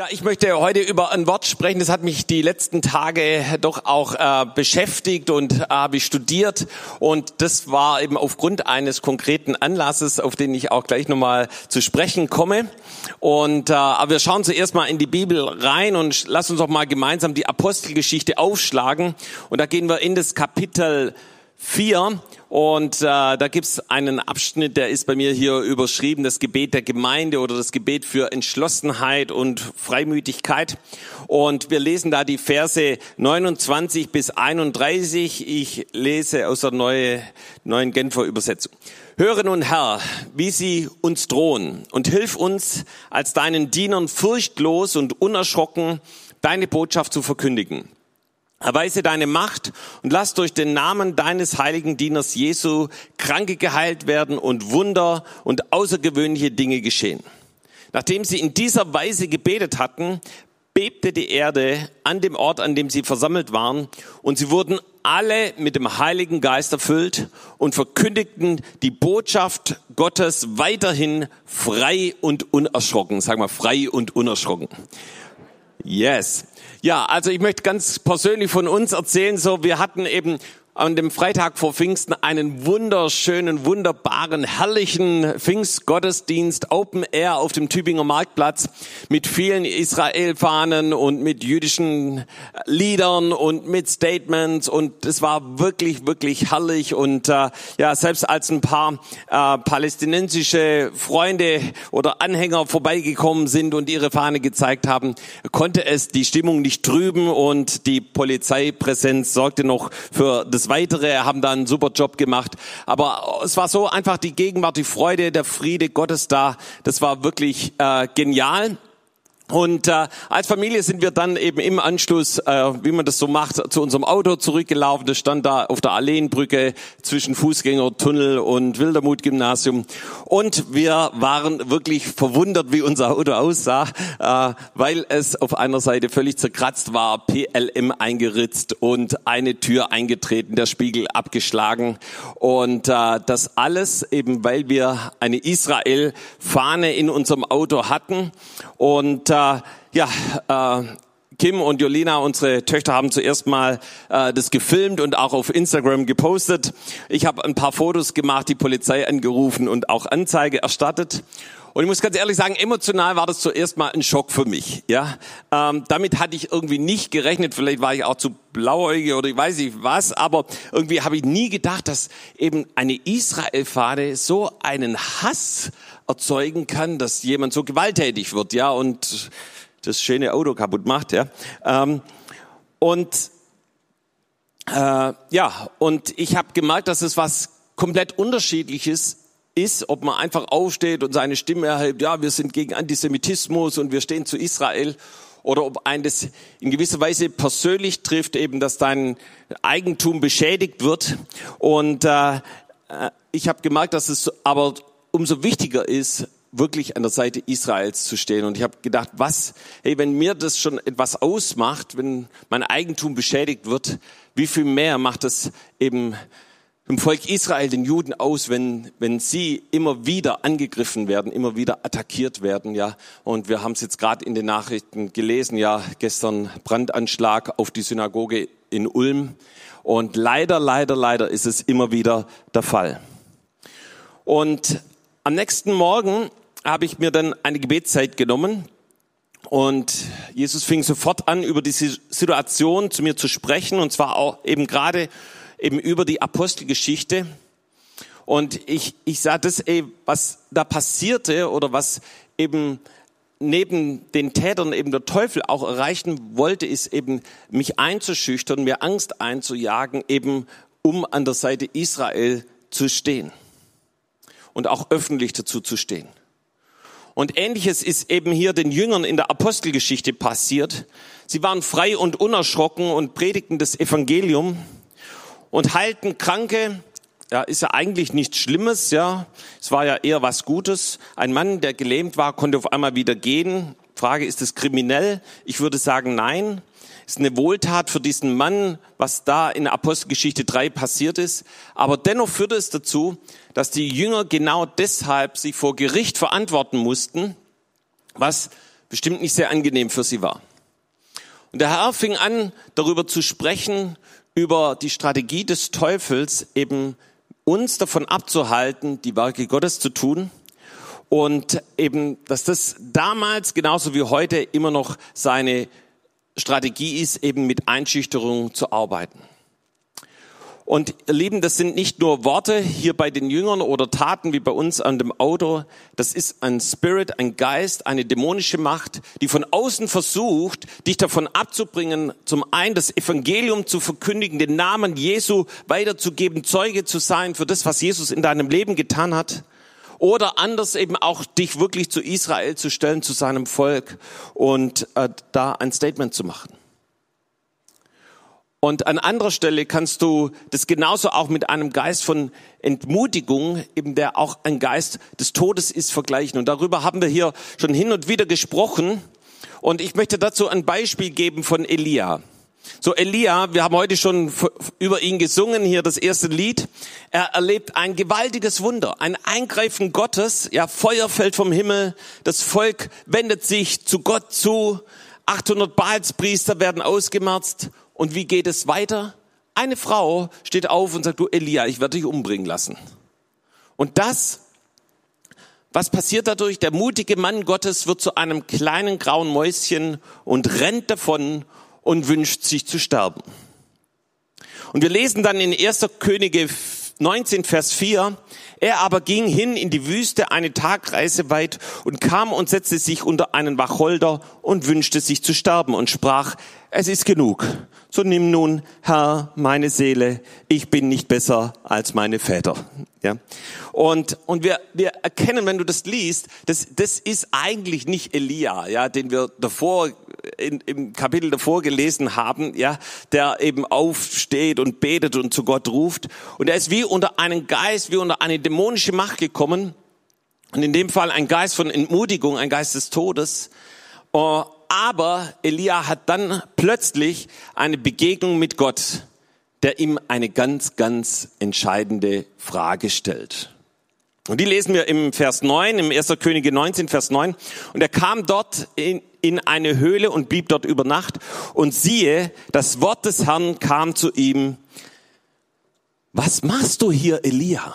Ja, ich möchte heute über ein Wort sprechen, das hat mich die letzten Tage doch auch äh, beschäftigt und äh, habe ich studiert und das war eben aufgrund eines konkreten Anlasses, auf den ich auch gleich nochmal zu sprechen komme. Und äh, aber wir schauen zuerst mal in die Bibel rein und lass uns doch mal gemeinsam die Apostelgeschichte aufschlagen und da gehen wir in das Kapitel 4 und äh, da gibt's einen Abschnitt, der ist bei mir hier überschrieben, das Gebet der Gemeinde oder das Gebet für Entschlossenheit und Freimütigkeit. Und wir lesen da die Verse 29 bis 31. Ich lese aus der neue, neuen Genfer Übersetzung. Höre nun, Herr, wie sie uns drohen und hilf uns, als deinen Dienern furchtlos und unerschrocken deine Botschaft zu verkündigen Erweise deine Macht und lass durch den Namen deines heiligen Dieners Jesu Kranke geheilt werden und Wunder und außergewöhnliche Dinge geschehen. Nachdem sie in dieser Weise gebetet hatten, bebte die Erde an dem Ort, an dem sie versammelt waren, und sie wurden alle mit dem Heiligen Geist erfüllt und verkündigten die Botschaft Gottes weiterhin frei und unerschrocken. Sag mal, frei und unerschrocken. Yes. Ja, also ich möchte ganz persönlich von uns erzählen, so wir hatten eben an dem Freitag vor Pfingsten einen wunderschönen, wunderbaren, herrlichen Pfingstgottesdienst Open Air auf dem Tübinger Marktplatz mit vielen Israel-Fahnen und mit jüdischen Liedern und mit Statements. Und es war wirklich, wirklich herrlich. Und äh, ja, selbst als ein paar äh, palästinensische Freunde oder Anhänger vorbeigekommen sind und ihre Fahne gezeigt haben, konnte es die Stimmung nicht trüben. Und die Polizeipräsenz sorgte noch für das Weitere, haben da einen super Job gemacht. Aber es war so einfach die Gegenwart, die Freude, der Friede Gottes da. Das war wirklich äh, genial. Und äh, als Familie sind wir dann eben im Anschluss, äh, wie man das so macht, zu unserem Auto zurückgelaufen. Das stand da auf der Alleenbrücke zwischen Fußgängertunnel und Wildermut-Gymnasium. Und wir waren wirklich verwundert, wie unser Auto aussah, äh, weil es auf einer Seite völlig zerkratzt war, PLM eingeritzt und eine Tür eingetreten, der Spiegel abgeschlagen. Und äh, das alles eben, weil wir eine Israel-Fahne in unserem Auto hatten. Und äh, ja, äh, Kim und Jolina, unsere Töchter, haben zuerst mal äh, das gefilmt und auch auf Instagram gepostet. Ich habe ein paar Fotos gemacht, die Polizei angerufen und auch Anzeige erstattet. Und ich muss ganz ehrlich sagen, emotional war das zuerst mal ein Schock für mich. Ja, ähm, damit hatte ich irgendwie nicht gerechnet. Vielleicht war ich auch zu blauäugig oder ich weiß nicht was, aber irgendwie habe ich nie gedacht, dass eben eine Israel-Fahne so einen Hass erzeugen kann, dass jemand so gewalttätig wird, ja, und das schöne Auto kaputt macht, ja. Ähm, und äh, ja, und ich habe gemerkt, dass es was komplett Unterschiedliches ist, ob man einfach aufsteht und seine Stimme erhebt, ja, wir sind gegen Antisemitismus und wir stehen zu Israel, oder ob ein das in gewisser Weise persönlich trifft, eben, dass dein Eigentum beschädigt wird. Und äh, äh ich habe gemerkt, dass es aber umso wichtiger ist, wirklich an der Seite Israels zu stehen. Und ich habe gedacht, was, hey, wenn mir das schon etwas ausmacht, wenn mein Eigentum beschädigt wird, wie viel mehr macht es eben dem Volk Israel, den Juden aus, wenn, wenn sie immer wieder angegriffen werden, immer wieder attackiert werden, ja. Und wir haben es jetzt gerade in den Nachrichten gelesen, ja, gestern Brandanschlag auf die Synagoge in Ulm. Und leider, leider, leider ist es immer wieder der Fall. Und am nächsten Morgen habe ich mir dann eine Gebetszeit genommen und Jesus fing sofort an, über diese Situation zu mir zu sprechen und zwar auch eben gerade eben über die Apostelgeschichte. Und ich, ich sah das, ey, was da passierte oder was eben neben den Tätern eben der Teufel auch erreichen wollte, ist eben mich einzuschüchtern, mir Angst einzujagen, eben um an der Seite Israel zu stehen und auch öffentlich dazu zu stehen. Und ähnliches ist eben hier den Jüngern in der Apostelgeschichte passiert. Sie waren frei und unerschrocken und predigten das Evangelium und heilten Kranke. Ja, ist ja eigentlich nichts Schlimmes, ja. Es war ja eher was Gutes. Ein Mann, der gelähmt war, konnte auf einmal wieder gehen. Frage, ist es kriminell? Ich würde sagen, nein ist eine Wohltat für diesen Mann, was da in Apostelgeschichte 3 passiert ist. Aber dennoch führte es dazu, dass die Jünger genau deshalb sich vor Gericht verantworten mussten, was bestimmt nicht sehr angenehm für sie war. Und der Herr fing an, darüber zu sprechen, über die Strategie des Teufels, eben uns davon abzuhalten, die Werke Gottes zu tun. Und eben, dass das damals genauso wie heute immer noch seine Strategie ist, eben mit Einschüchterung zu arbeiten. Und ihr Lieben, das sind nicht nur Worte hier bei den Jüngern oder Taten wie bei uns an dem Auto. Das ist ein Spirit, ein Geist, eine dämonische Macht, die von außen versucht, dich davon abzubringen, zum einen das Evangelium zu verkündigen, den Namen Jesu weiterzugeben, Zeuge zu sein für das, was Jesus in deinem Leben getan hat. Oder anders eben auch dich wirklich zu Israel zu stellen, zu seinem Volk und äh, da ein Statement zu machen. Und an anderer Stelle kannst du das genauso auch mit einem Geist von Entmutigung, eben der auch ein Geist des Todes ist, vergleichen. Und darüber haben wir hier schon hin und wieder gesprochen. Und ich möchte dazu ein Beispiel geben von Elia. So Elia, wir haben heute schon über ihn gesungen, hier das erste Lied. Er erlebt ein gewaltiges Wunder, ein Eingreifen Gottes. Ja, Feuer fällt vom Himmel. Das Volk wendet sich zu Gott zu. 800 Baalspriester werden ausgemerzt und wie geht es weiter? Eine Frau steht auf und sagt, du Elia, ich werde dich umbringen lassen. Und das, was passiert dadurch? Der mutige Mann Gottes wird zu einem kleinen grauen Mäuschen und rennt davon und wünscht sich zu sterben. Und wir lesen dann in 1. Könige 19, Vers 4, er aber ging hin in die Wüste eine Tagreise weit und kam und setzte sich unter einen Wacholder und wünschte sich zu sterben und sprach, es ist genug. So nimm nun, Herr, meine Seele, ich bin nicht besser als meine Väter. Ja. Und, und wir, wir erkennen, wenn du das liest, das, das ist eigentlich nicht Elia, ja, den wir davor, in, im Kapitel davor gelesen haben, ja, der eben aufsteht und betet und zu Gott ruft. Und er ist wie unter einen Geist, wie unter eine dämonische Macht gekommen. Und in dem Fall ein Geist von Entmutigung, ein Geist des Todes. Aber Elia hat dann plötzlich eine Begegnung mit Gott, der ihm eine ganz, ganz entscheidende Frage stellt. Und die lesen wir im Vers 9, im 1. Könige 19, Vers 9. Und er kam dort in, in eine Höhle und blieb dort über Nacht. Und siehe, das Wort des Herrn kam zu ihm. Was machst du hier, Elia?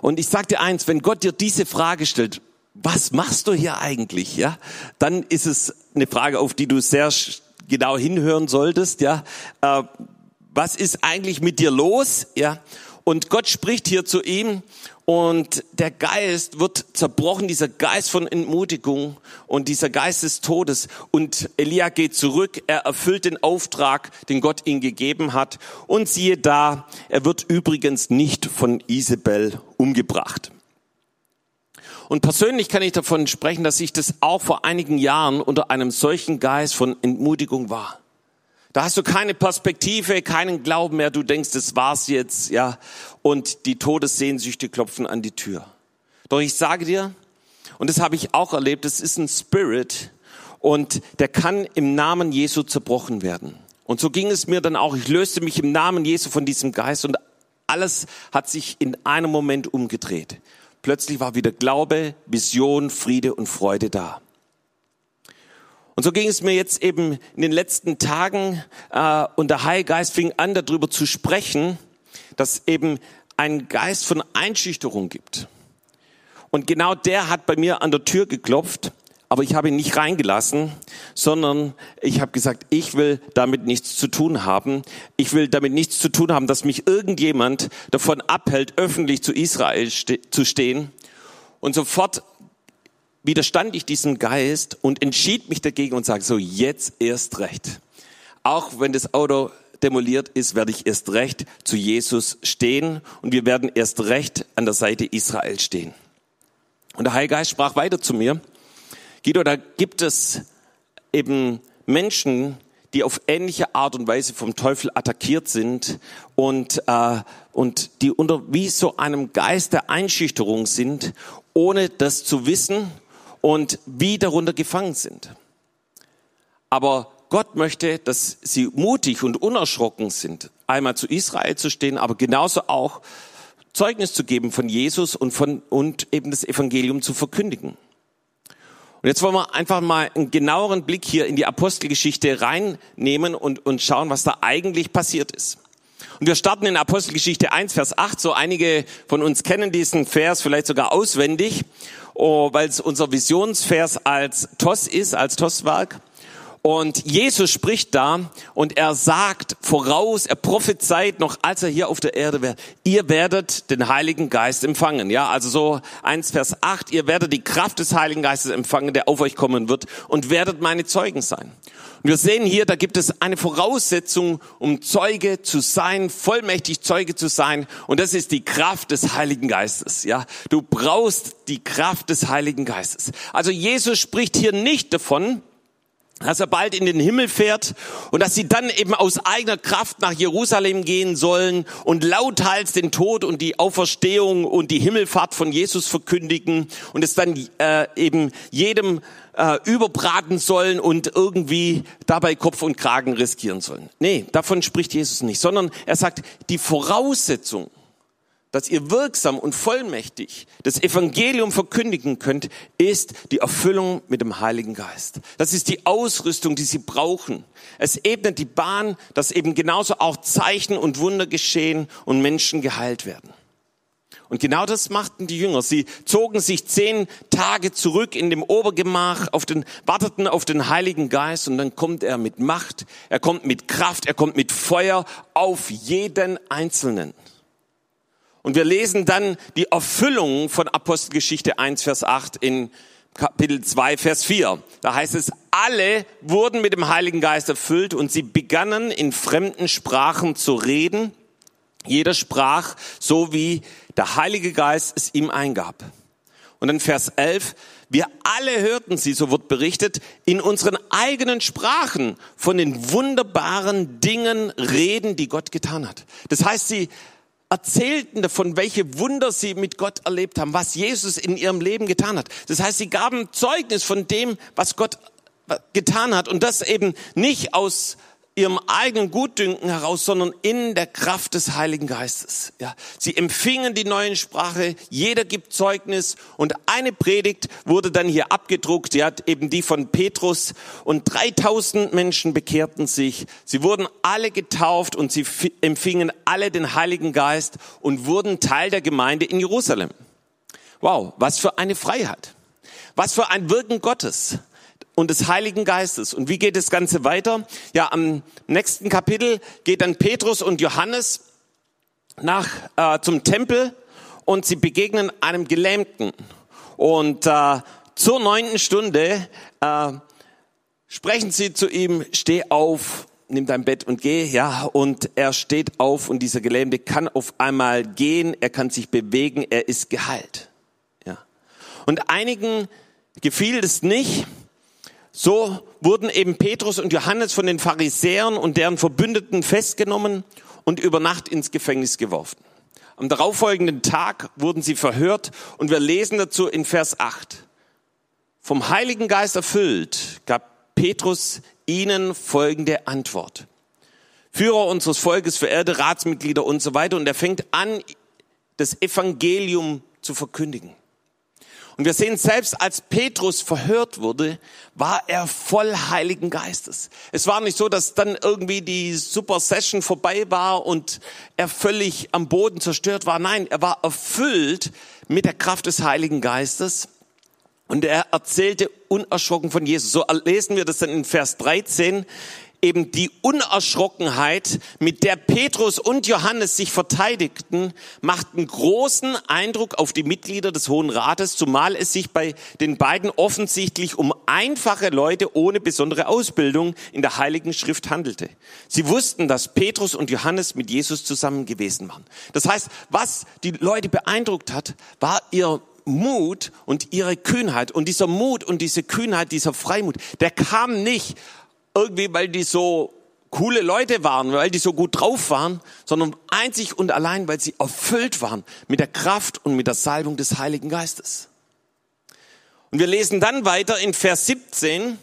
Und ich sag dir eins, wenn Gott dir diese Frage stellt, was machst du hier eigentlich? Ja, dann ist es eine Frage, auf die du sehr genau hinhören solltest. Ja, äh, was ist eigentlich mit dir los? Ja, und Gott spricht hier zu ihm und der Geist wird zerbrochen, dieser Geist von Entmutigung und dieser Geist des Todes. Und Elia geht zurück, er erfüllt den Auftrag, den Gott ihm gegeben hat. Und siehe da, er wird übrigens nicht von Isabel umgebracht. Und persönlich kann ich davon sprechen, dass ich das auch vor einigen Jahren unter einem solchen Geist von Entmutigung war. Da hast du keine Perspektive, keinen Glauben mehr. Du denkst, das war's jetzt, ja. Und die Todessehnsüchte klopfen an die Tür. Doch ich sage dir, und das habe ich auch erlebt, es ist ein Spirit und der kann im Namen Jesu zerbrochen werden. Und so ging es mir dann auch. Ich löste mich im Namen Jesu von diesem Geist und alles hat sich in einem Moment umgedreht. Plötzlich war wieder Glaube, Vision, Friede und Freude da. Und so ging es mir jetzt eben in den letzten Tagen äh, und der Heilige Geist fing an, darüber zu sprechen, dass eben ein Geist von Einschüchterung gibt. Und genau der hat bei mir an der Tür geklopft aber ich habe ihn nicht reingelassen, sondern ich habe gesagt, ich will damit nichts zu tun haben. Ich will damit nichts zu tun haben, dass mich irgendjemand davon abhält, öffentlich zu Israel ste zu stehen. Und sofort widerstand ich diesem Geist und entschied mich dagegen und sagte, so jetzt erst recht. Auch wenn das Auto demoliert ist, werde ich erst recht zu Jesus stehen und wir werden erst recht an der Seite Israel stehen. Und der Heilige Geist sprach weiter zu mir Guido, da gibt es eben Menschen, die auf ähnliche Art und Weise vom Teufel attackiert sind und, äh, und die unter wie so einem Geist der Einschüchterung sind, ohne das zu wissen und wie darunter gefangen sind. Aber Gott möchte, dass sie mutig und unerschrocken sind, einmal zu Israel zu stehen, aber genauso auch Zeugnis zu geben von Jesus und von, und eben das Evangelium zu verkündigen. Und jetzt wollen wir einfach mal einen genaueren Blick hier in die Apostelgeschichte reinnehmen und, und schauen, was da eigentlich passiert ist. Und wir starten in Apostelgeschichte 1, Vers 8. So einige von uns kennen diesen Vers vielleicht sogar auswendig, oh, weil es unser Visionsvers als TOS ist, als TOS-Werk. Und Jesus spricht da und er sagt voraus, er prophezeit noch, als er hier auf der Erde wäre, ihr werdet den Heiligen Geist empfangen. Ja, also so 1 Vers 8, ihr werdet die Kraft des Heiligen Geistes empfangen, der auf euch kommen wird und werdet meine Zeugen sein. Und wir sehen hier, da gibt es eine Voraussetzung, um Zeuge zu sein, vollmächtig Zeuge zu sein. Und das ist die Kraft des Heiligen Geistes. Ja, du brauchst die Kraft des Heiligen Geistes. Also Jesus spricht hier nicht davon, dass er bald in den Himmel fährt und dass sie dann eben aus eigener Kraft nach Jerusalem gehen sollen und lauthals den Tod und die Auferstehung und die Himmelfahrt von Jesus verkündigen und es dann äh, eben jedem äh, überbraten sollen und irgendwie dabei Kopf und Kragen riskieren sollen. Nee, davon spricht Jesus nicht, sondern er sagt, die Voraussetzung, dass ihr wirksam und vollmächtig das Evangelium verkündigen könnt, ist die Erfüllung mit dem Heiligen Geist. Das ist die Ausrüstung, die sie brauchen. Es ebnet die Bahn, dass eben genauso auch Zeichen und Wunder geschehen und Menschen geheilt werden. Und genau das machten die Jünger. Sie zogen sich zehn Tage zurück in dem Obergemach, auf den, warteten auf den Heiligen Geist und dann kommt er mit Macht, er kommt mit Kraft, er kommt mit Feuer auf jeden Einzelnen. Und wir lesen dann die Erfüllung von Apostelgeschichte 1, Vers 8 in Kapitel 2, Vers 4. Da heißt es, alle wurden mit dem Heiligen Geist erfüllt und sie begannen in fremden Sprachen zu reden. Jeder sprach so, wie der Heilige Geist es ihm eingab. Und dann Vers 11, wir alle hörten sie, so wird berichtet, in unseren eigenen Sprachen von den wunderbaren Dingen reden, die Gott getan hat. Das heißt, sie erzählten davon, welche Wunder sie mit Gott erlebt haben, was Jesus in ihrem Leben getan hat. Das heißt, sie gaben Zeugnis von dem, was Gott getan hat und das eben nicht aus ihrem eigenen Gutdünken heraus, sondern in der Kraft des Heiligen Geistes. Ja, sie empfingen die neuen Sprache, jeder gibt Zeugnis und eine Predigt wurde dann hier abgedruckt, die hat eben die von Petrus und 3000 Menschen bekehrten sich. Sie wurden alle getauft und sie empfingen alle den Heiligen Geist und wurden Teil der Gemeinde in Jerusalem. Wow, was für eine Freiheit. Was für ein Wirken Gottes und des Heiligen Geistes. Und wie geht das Ganze weiter? Ja, am nächsten Kapitel geht dann Petrus und Johannes nach äh, zum Tempel und sie begegnen einem Gelähmten. Und äh, zur neunten Stunde äh, sprechen sie zu ihm: Steh auf, nimm dein Bett und geh. Ja, und er steht auf und dieser Gelähmte kann auf einmal gehen. Er kann sich bewegen. Er ist geheilt. Ja. Und einigen gefiel es nicht so wurden eben Petrus und Johannes von den Pharisäern und deren Verbündeten festgenommen und über Nacht ins Gefängnis geworfen. Am darauffolgenden Tag wurden sie verhört und wir lesen dazu in Vers 8. Vom Heiligen Geist erfüllt gab Petrus ihnen folgende Antwort. Führer unseres Volkes, verehrte Ratsmitglieder und so weiter. Und er fängt an, das Evangelium zu verkündigen. Und wir sehen selbst, als Petrus verhört wurde, war er voll Heiligen Geistes. Es war nicht so, dass dann irgendwie die Super Session vorbei war und er völlig am Boden zerstört war. Nein, er war erfüllt mit der Kraft des Heiligen Geistes. Und er erzählte unerschrocken von Jesus. So lesen wir das dann in Vers 13 eben die Unerschrockenheit, mit der Petrus und Johannes sich verteidigten, machten großen Eindruck auf die Mitglieder des Hohen Rates, zumal es sich bei den beiden offensichtlich um einfache Leute ohne besondere Ausbildung in der Heiligen Schrift handelte. Sie wussten, dass Petrus und Johannes mit Jesus zusammen gewesen waren. Das heißt, was die Leute beeindruckt hat, war ihr Mut und ihre Kühnheit. Und dieser Mut und diese Kühnheit, dieser Freimut, der kam nicht irgendwie, weil die so coole Leute waren, weil die so gut drauf waren, sondern einzig und allein, weil sie erfüllt waren mit der Kraft und mit der Salbung des Heiligen Geistes. Und wir lesen dann weiter in Vers 17.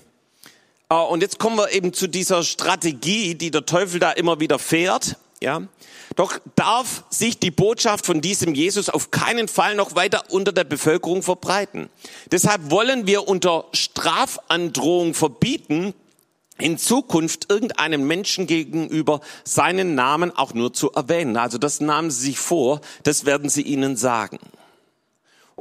Äh, und jetzt kommen wir eben zu dieser Strategie, die der Teufel da immer wieder fährt. Ja, doch darf sich die Botschaft von diesem Jesus auf keinen Fall noch weiter unter der Bevölkerung verbreiten. Deshalb wollen wir unter Strafandrohung verbieten, in Zukunft irgendeinem Menschen gegenüber seinen Namen auch nur zu erwähnen. Also das nahmen Sie sich vor, das werden Sie ihnen sagen.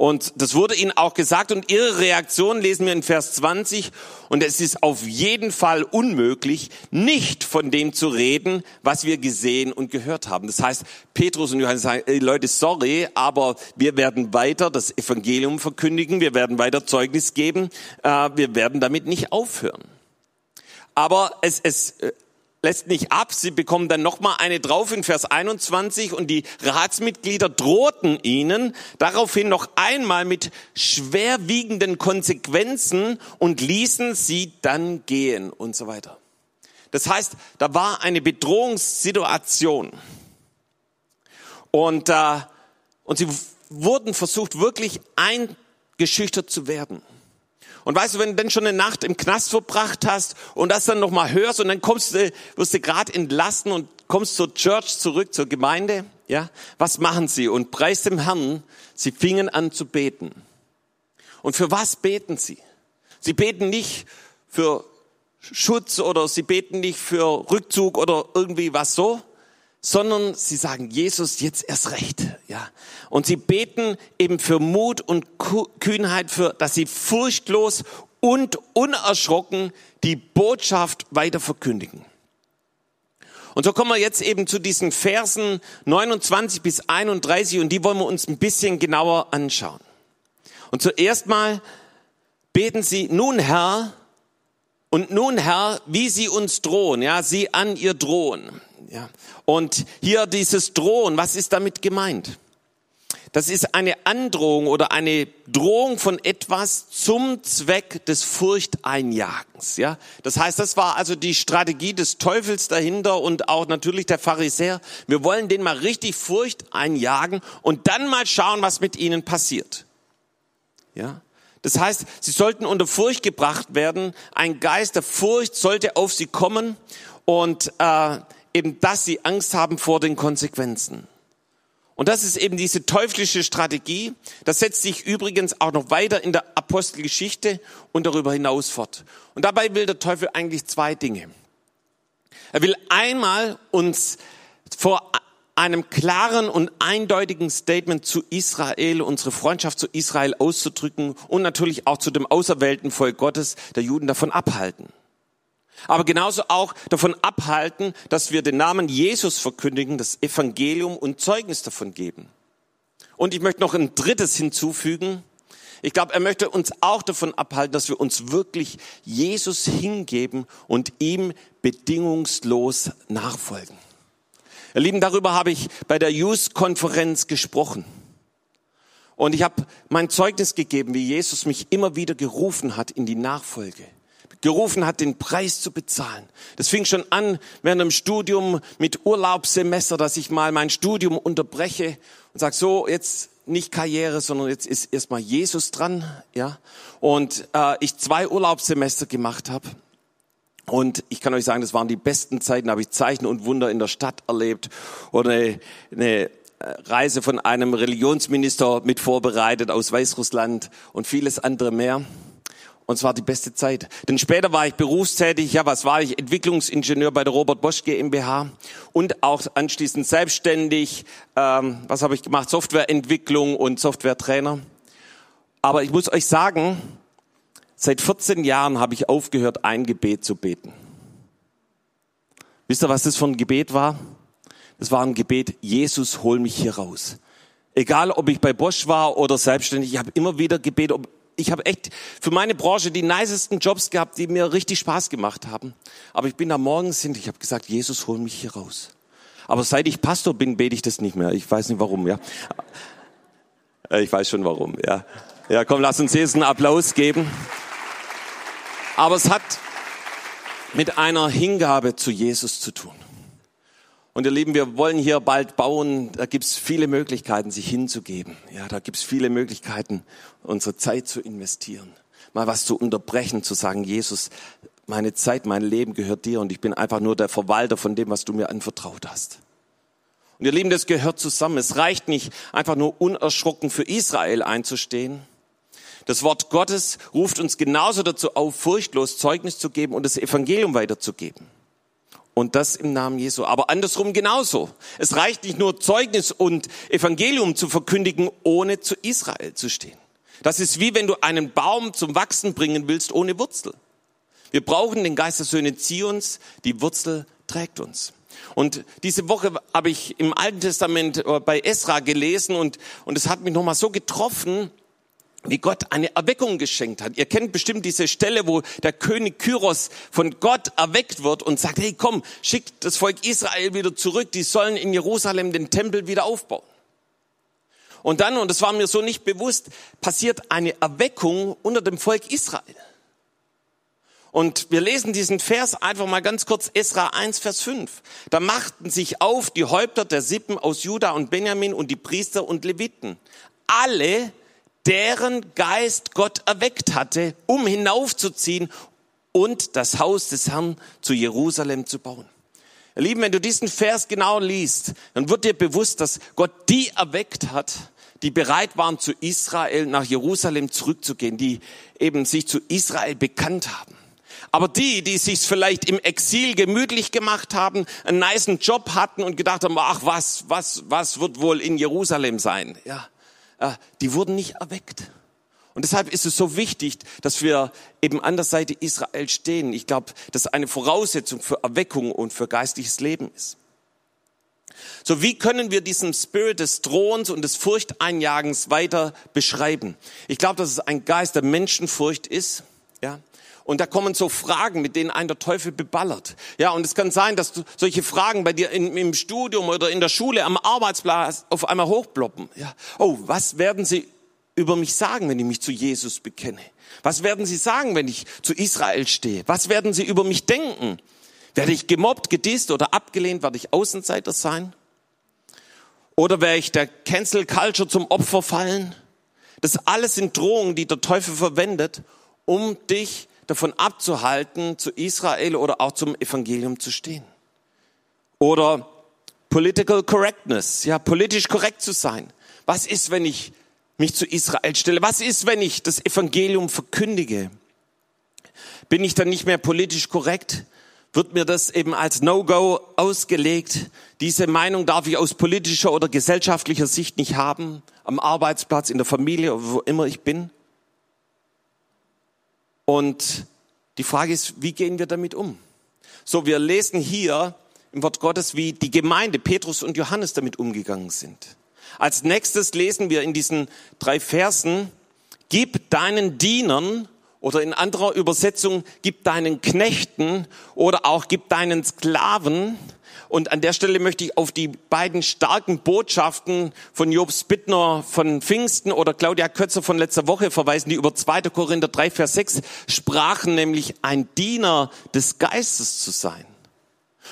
Und das wurde ihnen auch gesagt und ihre Reaktion lesen wir in Vers 20 und es ist auf jeden Fall unmöglich, nicht von dem zu reden, was wir gesehen und gehört haben. Das heißt, Petrus und Johannes sagen, ey Leute, sorry, aber wir werden weiter das Evangelium verkündigen, wir werden weiter Zeugnis geben, äh, wir werden damit nicht aufhören. Aber es, es äh, lässt nicht ab. Sie bekommen dann nochmal eine drauf in Vers 21 und die Ratsmitglieder drohten ihnen daraufhin noch einmal mit schwerwiegenden Konsequenzen und ließen sie dann gehen und so weiter. Das heißt, da war eine Bedrohungssituation. Und, äh, und sie wurden versucht, wirklich eingeschüchtert zu werden. Und weißt du, wenn du dann schon eine Nacht im Knast verbracht hast und das dann nochmal hörst und dann kommst du, wirst du gerade entlassen und kommst zur Church zurück, zur Gemeinde, ja, was machen sie? Und preis dem Herrn, sie fingen an zu beten. Und für was beten sie? Sie beten nicht für Schutz oder sie beten nicht für Rückzug oder irgendwie was so, sondern sie sagen, Jesus, jetzt erst recht, ja. Und sie beten eben für Mut und Kühnheit, für, dass sie furchtlos und unerschrocken die Botschaft weiter verkündigen. Und so kommen wir jetzt eben zu diesen Versen 29 bis 31 und die wollen wir uns ein bisschen genauer anschauen. Und zuerst mal beten sie, nun Herr, und nun Herr, wie sie uns drohen, ja, sie an ihr drohen. Ja. Und hier dieses Drohen, was ist damit gemeint? Das ist eine Androhung oder eine Drohung von etwas zum Zweck des Furchteinjagens. Ja, das heißt, das war also die Strategie des Teufels dahinter und auch natürlich der Pharisäer. Wir wollen den mal richtig Furcht einjagen und dann mal schauen, was mit ihnen passiert. Ja, das heißt, sie sollten unter Furcht gebracht werden. Ein Geist der Furcht sollte auf sie kommen und äh, eben, dass sie Angst haben vor den Konsequenzen. Und das ist eben diese teuflische Strategie. Das setzt sich übrigens auch noch weiter in der Apostelgeschichte und darüber hinaus fort. Und dabei will der Teufel eigentlich zwei Dinge. Er will einmal uns vor einem klaren und eindeutigen Statement zu Israel, unsere Freundschaft zu Israel auszudrücken und natürlich auch zu dem auserwählten Volk Gottes, der Juden davon abhalten aber genauso auch davon abhalten, dass wir den Namen Jesus verkündigen, das Evangelium und Zeugnis davon geben. Und ich möchte noch ein drittes hinzufügen. Ich glaube, er möchte uns auch davon abhalten, dass wir uns wirklich Jesus hingeben und ihm bedingungslos nachfolgen. Ihr Lieben, darüber habe ich bei der Youth-Konferenz gesprochen. Und ich habe mein Zeugnis gegeben, wie Jesus mich immer wieder gerufen hat in die Nachfolge gerufen hat, den Preis zu bezahlen. Das fing schon an während dem Studium mit Urlaubssemester, dass ich mal mein Studium unterbreche und sage, so, jetzt nicht Karriere, sondern jetzt ist erstmal Jesus dran, ja. Und äh, ich zwei Urlaubssemester gemacht habe. Und ich kann euch sagen, das waren die besten Zeiten, da habe ich Zeichen und Wunder in der Stadt erlebt oder eine, eine äh, Reise von einem Religionsminister mit vorbereitet aus Weißrussland und vieles andere mehr. Und es war die beste Zeit. Denn später war ich berufstätig. Ja, was war ich? Entwicklungsingenieur bei der Robert Bosch GmbH und auch anschließend selbstständig. Ähm, was habe ich gemacht? Softwareentwicklung und Softwaretrainer. Aber ich muss euch sagen, seit 14 Jahren habe ich aufgehört, ein Gebet zu beten. Wisst ihr, was das für ein Gebet war? Das war ein Gebet, Jesus, hol mich hier raus. Egal, ob ich bei Bosch war oder selbstständig, ich habe immer wieder gebetet, ich habe echt für meine Branche die nicesten Jobs gehabt, die mir richtig Spaß gemacht haben. Aber ich bin da morgens hin, ich habe gesagt, Jesus, hol mich hier raus. Aber seit ich Pastor bin, bete ich das nicht mehr. Ich weiß nicht warum, ja. Äh, ich weiß schon warum, ja. Ja, komm, lass uns jetzt einen Applaus geben. Aber es hat mit einer Hingabe zu Jesus zu tun. Und ihr Lieben, wir wollen hier bald bauen. Da gibt's viele Möglichkeiten, sich hinzugeben. Ja, da gibt's viele Möglichkeiten, unsere Zeit zu investieren. Mal was zu unterbrechen, zu sagen, Jesus, meine Zeit, mein Leben gehört dir und ich bin einfach nur der Verwalter von dem, was du mir anvertraut hast. Und ihr Lieben, das gehört zusammen. Es reicht nicht, einfach nur unerschrocken für Israel einzustehen. Das Wort Gottes ruft uns genauso dazu auf, furchtlos Zeugnis zu geben und das Evangelium weiterzugeben. Und das im Namen Jesu. Aber andersrum genauso. Es reicht nicht nur Zeugnis und Evangelium zu verkündigen, ohne zu Israel zu stehen. Das ist wie wenn du einen Baum zum Wachsen bringen willst ohne Wurzel. Wir brauchen den Geist der Söhne Zions, die Wurzel trägt uns. Und diese Woche habe ich im Alten Testament äh, bei Esra gelesen und, und es hat mich nochmal so getroffen, wie Gott eine Erweckung geschenkt hat. Ihr kennt bestimmt diese Stelle, wo der König Kyros von Gott erweckt wird und sagt, hey komm, schickt das Volk Israel wieder zurück, die sollen in Jerusalem den Tempel wieder aufbauen. Und dann, und das war mir so nicht bewusst, passiert eine Erweckung unter dem Volk Israel. Und wir lesen diesen Vers einfach mal ganz kurz, Esra 1, Vers 5. Da machten sich auf die Häupter der Sippen aus Juda und Benjamin und die Priester und Leviten. Alle, deren Geist Gott erweckt hatte, um hinaufzuziehen und das Haus des Herrn zu Jerusalem zu bauen. Ihr Lieben, wenn du diesen Vers genau liest, dann wird dir bewusst, dass Gott die erweckt hat, die bereit waren, zu Israel nach Jerusalem zurückzugehen, die eben sich zu Israel bekannt haben. Aber die, die sich vielleicht im Exil gemütlich gemacht haben, einen niceen Job hatten und gedacht haben, ach was, was, was wird wohl in Jerusalem sein? Ja, die wurden nicht erweckt. Und deshalb ist es so wichtig, dass wir eben an der Seite Israel stehen. Ich glaube, dass eine Voraussetzung für Erweckung und für geistliches Leben ist. So, wie können wir diesen Spirit des Drohens und des Furchteinjagens weiter beschreiben? Ich glaube, dass es ein Geist der Menschenfurcht ist, ja. Und da kommen so Fragen, mit denen ein der Teufel beballert. Ja, und es kann sein, dass solche Fragen bei dir in, im Studium oder in der Schule, am Arbeitsplatz auf einmal hochploppen. Ja, oh, was werden sie über mich sagen, wenn ich mich zu Jesus bekenne? Was werden sie sagen, wenn ich zu Israel stehe? Was werden sie über mich denken? Werde ich gemobbt, gedisst oder abgelehnt? Werde ich Außenseiter sein? Oder werde ich der Cancel Culture zum Opfer fallen? Das alles sind Drohungen, die der Teufel verwendet, um dich davon abzuhalten, zu Israel oder auch zum Evangelium zu stehen. Oder Political Correctness, ja, politisch korrekt zu sein. Was ist, wenn ich mich zu Israel stelle? Was ist, wenn ich das Evangelium verkündige? Bin ich dann nicht mehr politisch korrekt? Wird mir das eben als No-Go ausgelegt? Diese Meinung darf ich aus politischer oder gesellschaftlicher Sicht nicht haben, am Arbeitsplatz, in der Familie, wo immer ich bin. Und die Frage ist, wie gehen wir damit um? So, wir lesen hier im Wort Gottes, wie die Gemeinde, Petrus und Johannes damit umgegangen sind. Als nächstes lesen wir in diesen drei Versen, gib deinen Dienern oder in anderer Übersetzung, gib deinen Knechten oder auch gib deinen Sklaven und an der Stelle möchte ich auf die beiden starken Botschaften von Jobs Bittner von Pfingsten oder Claudia Kötzer von letzter Woche verweisen, die über 2. Korinther 3, Vers 6 sprachen, nämlich ein Diener des Geistes zu sein.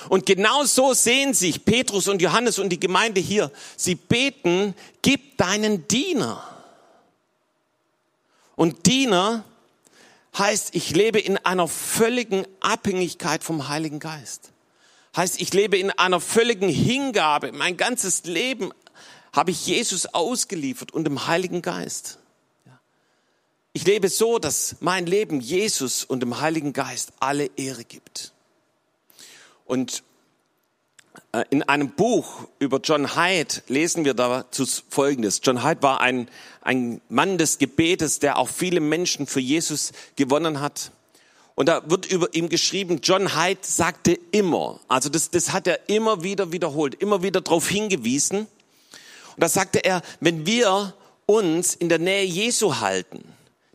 Und genau so sehen sich Petrus und Johannes und die Gemeinde hier. Sie beten, gib deinen Diener. Und Diener heißt, ich lebe in einer völligen Abhängigkeit vom Heiligen Geist. Heißt, ich lebe in einer völligen Hingabe. Mein ganzes Leben habe ich Jesus ausgeliefert und dem Heiligen Geist. Ich lebe so, dass mein Leben Jesus und dem Heiligen Geist alle Ehre gibt. Und in einem Buch über John Hyde lesen wir dazu Folgendes. John Hyde war ein, ein Mann des Gebetes, der auch viele Menschen für Jesus gewonnen hat. Und da wird über ihm geschrieben, John Hyde sagte immer, also das, das hat er immer wieder wiederholt, immer wieder darauf hingewiesen. Und da sagte er, wenn wir uns in der Nähe Jesu halten,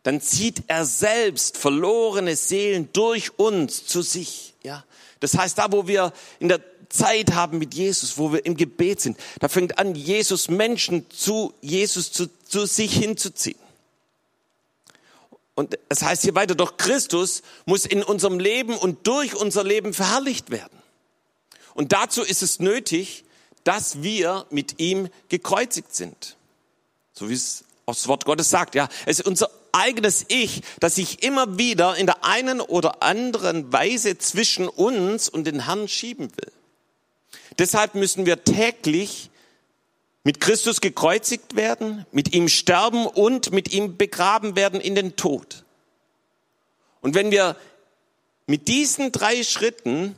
dann zieht er selbst verlorene Seelen durch uns zu sich. Ja, das heißt, da wo wir in der Zeit haben mit Jesus, wo wir im Gebet sind, da fängt an, Jesus Menschen zu Jesus zu, zu sich hinzuziehen. Und es heißt hier weiter, doch Christus muss in unserem Leben und durch unser Leben verherrlicht werden. Und dazu ist es nötig, dass wir mit ihm gekreuzigt sind. So wie es auch das Wort Gottes sagt, ja. Es ist unser eigenes Ich, das sich immer wieder in der einen oder anderen Weise zwischen uns und den Herrn schieben will. Deshalb müssen wir täglich mit Christus gekreuzigt werden, mit ihm sterben und mit ihm begraben werden in den Tod. Und wenn wir mit diesen drei Schritten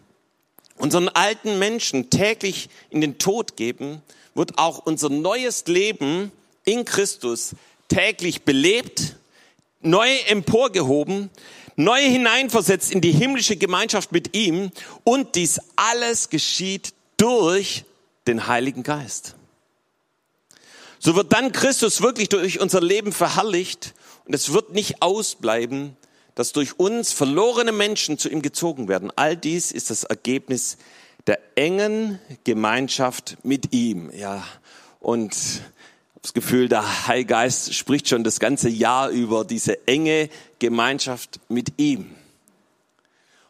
unseren alten Menschen täglich in den Tod geben, wird auch unser neues Leben in Christus täglich belebt, neu emporgehoben, neu hineinversetzt in die himmlische Gemeinschaft mit ihm und dies alles geschieht durch den Heiligen Geist. So wird dann Christus wirklich durch unser Leben verherrlicht und es wird nicht ausbleiben, dass durch uns verlorene Menschen zu ihm gezogen werden. All dies ist das Ergebnis der engen Gemeinschaft mit ihm. Ja, und das Gefühl, der Heilgeist spricht schon das ganze Jahr über diese enge Gemeinschaft mit ihm.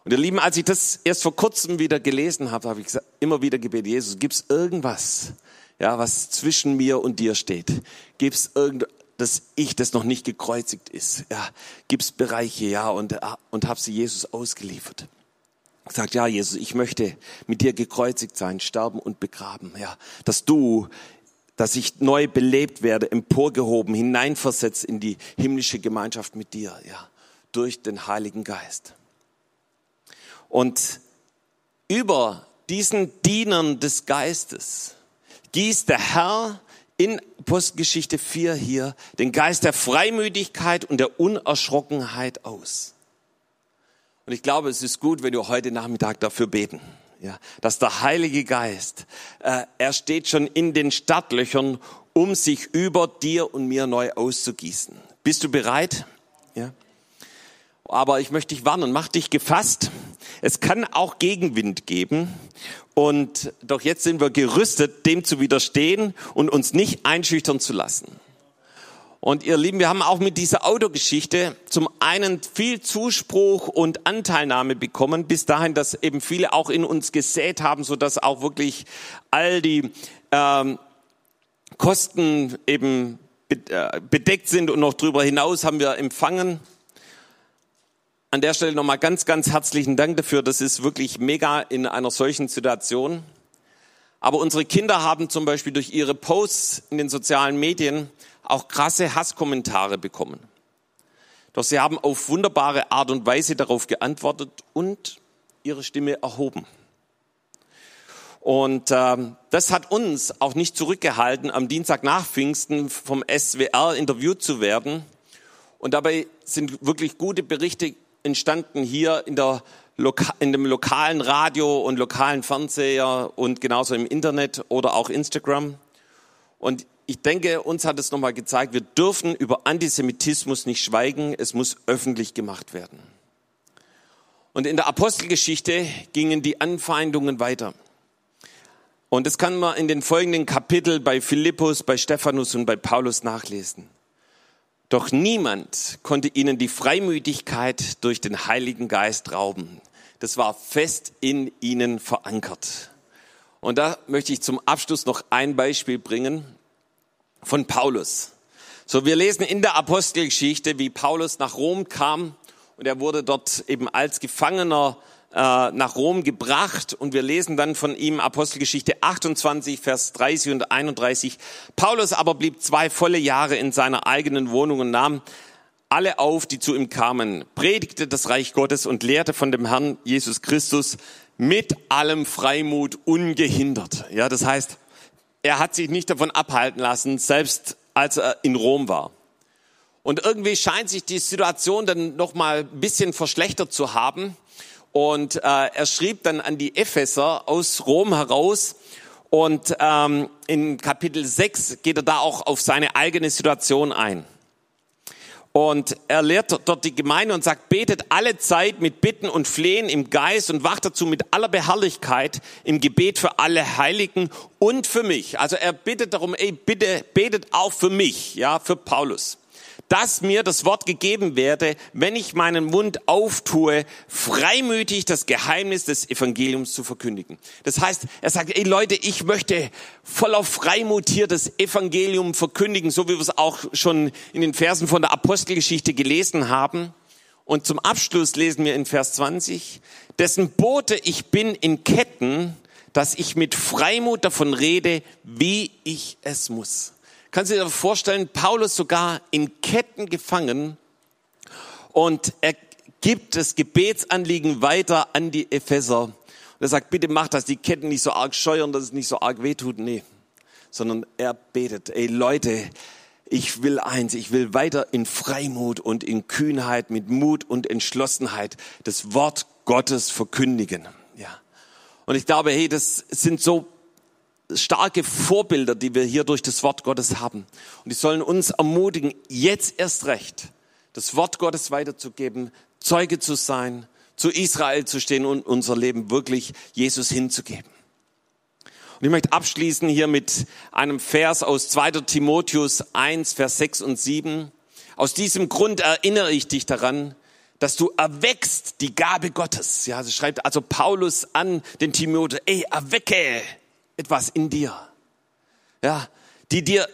Und ihr Lieben, als ich das erst vor kurzem wieder gelesen habe, habe ich gesagt, immer wieder gebetet, Jesus, gibt es irgendwas, ja, was zwischen mir und dir steht? Gibt es irgend, dass ich das noch nicht gekreuzigt ist? Ja, gibt es Bereiche, ja, und, und habe sie Jesus ausgeliefert. Sagt, ja, Jesus, ich möchte mit dir gekreuzigt sein, sterben und begraben, ja, dass du dass ich neu belebt werde, emporgehoben, hineinversetzt in die himmlische Gemeinschaft mit dir, ja, durch den Heiligen Geist. Und über diesen Dienern des Geistes gießt der Herr in Postgeschichte 4 hier den Geist der Freimütigkeit und der Unerschrockenheit aus. Und ich glaube, es ist gut, wenn wir heute Nachmittag dafür beten. Ja, dass der Heilige Geist, äh, er steht schon in den Startlöchern, um sich über dir und mir neu auszugießen. Bist du bereit? Ja. Aber ich möchte dich warnen, mach dich gefasst. Es kann auch Gegenwind geben. Und doch jetzt sind wir gerüstet, dem zu widerstehen und uns nicht einschüchtern zu lassen. Und ihr Lieben, wir haben auch mit dieser Autogeschichte zum einen viel Zuspruch und Anteilnahme bekommen, bis dahin, dass eben viele auch in uns gesät haben, so dass auch wirklich all die ähm, Kosten eben äh, bedeckt sind und noch darüber hinaus haben wir empfangen. An der Stelle nochmal ganz, ganz herzlichen Dank dafür. Das ist wirklich mega in einer solchen Situation. Aber unsere Kinder haben zum Beispiel durch ihre Posts in den sozialen Medien auch krasse Hasskommentare bekommen. Doch sie haben auf wunderbare Art und Weise darauf geantwortet und ihre Stimme erhoben. Und äh, das hat uns auch nicht zurückgehalten, am Dienstag nach Pfingsten vom SWR interviewt zu werden. Und dabei sind wirklich gute Berichte entstanden hier in, der in dem lokalen Radio und lokalen Fernseher und genauso im Internet oder auch Instagram. Und ich denke, uns hat es nochmal gezeigt, wir dürfen über Antisemitismus nicht schweigen, es muss öffentlich gemacht werden. Und in der Apostelgeschichte gingen die Anfeindungen weiter. Und das kann man in den folgenden Kapiteln bei Philippus, bei Stephanus und bei Paulus nachlesen. Doch niemand konnte ihnen die Freimütigkeit durch den Heiligen Geist rauben. Das war fest in ihnen verankert. Und da möchte ich zum Abschluss noch ein Beispiel bringen von Paulus. So, wir lesen in der Apostelgeschichte, wie Paulus nach Rom kam und er wurde dort eben als Gefangener nach Rom gebracht und wir lesen dann von ihm Apostelgeschichte 28, Vers 30 und 31. Paulus aber blieb zwei volle Jahre in seiner eigenen Wohnung und nahm alle auf, die zu ihm kamen, predigte das Reich Gottes und lehrte von dem Herrn Jesus Christus mit allem Freimut ungehindert. Ja, das heißt, er hat sich nicht davon abhalten lassen, selbst als er in Rom war. Und irgendwie scheint sich die Situation dann noch mal ein bisschen verschlechtert zu haben. Und äh, er schrieb dann an die Epheser aus Rom heraus. Und ähm, in Kapitel 6 geht er da auch auf seine eigene Situation ein. Und er lehrt dort die Gemeinde und sagt, betet alle Zeit mit Bitten und Flehen im Geist und wacht dazu mit aller Beharrlichkeit im Gebet für alle Heiligen und für mich. Also er bittet darum, ey, bitte betet auch für mich, ja, für Paulus dass mir das Wort gegeben werde, wenn ich meinen Mund auftue, freimütig das Geheimnis des Evangeliums zu verkündigen. Das heißt, er sagt, ey Leute, ich möchte voller Freimut hier das Evangelium verkündigen, so wie wir es auch schon in den Versen von der Apostelgeschichte gelesen haben. Und zum Abschluss lesen wir in Vers 20, dessen Bote ich bin in Ketten, dass ich mit Freimut davon rede, wie ich es muss. Kannst du dir vorstellen, Paulus sogar in Ketten gefangen und er gibt das Gebetsanliegen weiter an die Epheser. Und er sagt, bitte mach, dass die Ketten nicht so arg scheuern, dass es nicht so arg wehtut. Nee, sondern er betet, ey Leute, ich will eins, ich will weiter in Freimut und in Kühnheit, mit Mut und Entschlossenheit das Wort Gottes verkündigen. Ja. Und ich glaube, hey, das sind so starke Vorbilder, die wir hier durch das Wort Gottes haben. Und die sollen uns ermutigen, jetzt erst recht das Wort Gottes weiterzugeben, Zeuge zu sein, zu Israel zu stehen und unser Leben wirklich Jesus hinzugeben. Und ich möchte abschließen hier mit einem Vers aus 2. Timotheus 1, Vers 6 und 7. Aus diesem Grund erinnere ich dich daran, dass du erweckst die Gabe Gottes. Ja, so schreibt also Paulus an den Timotheus, ey, erwecke etwas in dir. Ja, die dir,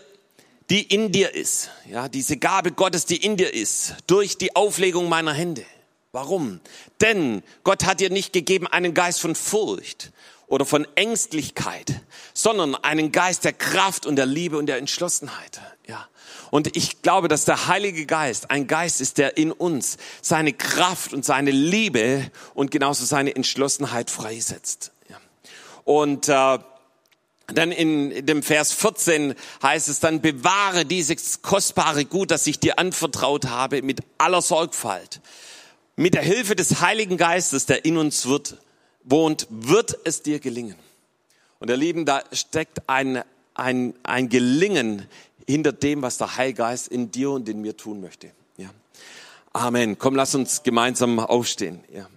die in dir ist. Ja, diese Gabe Gottes, die in dir ist, durch die Auflegung meiner Hände. Warum? Denn Gott hat dir nicht gegeben einen Geist von Furcht oder von Ängstlichkeit, sondern einen Geist der Kraft und der Liebe und der Entschlossenheit. Ja. Und ich glaube, dass der Heilige Geist ein Geist ist, der in uns seine Kraft und seine Liebe und genauso seine Entschlossenheit freisetzt. Ja. Und äh, dann in dem Vers 14 heißt es dann, bewahre dieses kostbare Gut, das ich dir anvertraut habe, mit aller Sorgfalt. Mit der Hilfe des Heiligen Geistes, der in uns wird, wohnt, wird es dir gelingen. Und ihr Lieben, da steckt ein, ein, ein Gelingen hinter dem, was der Heilgeist in dir und in mir tun möchte. Ja. Amen. Komm, lass uns gemeinsam aufstehen. Ja.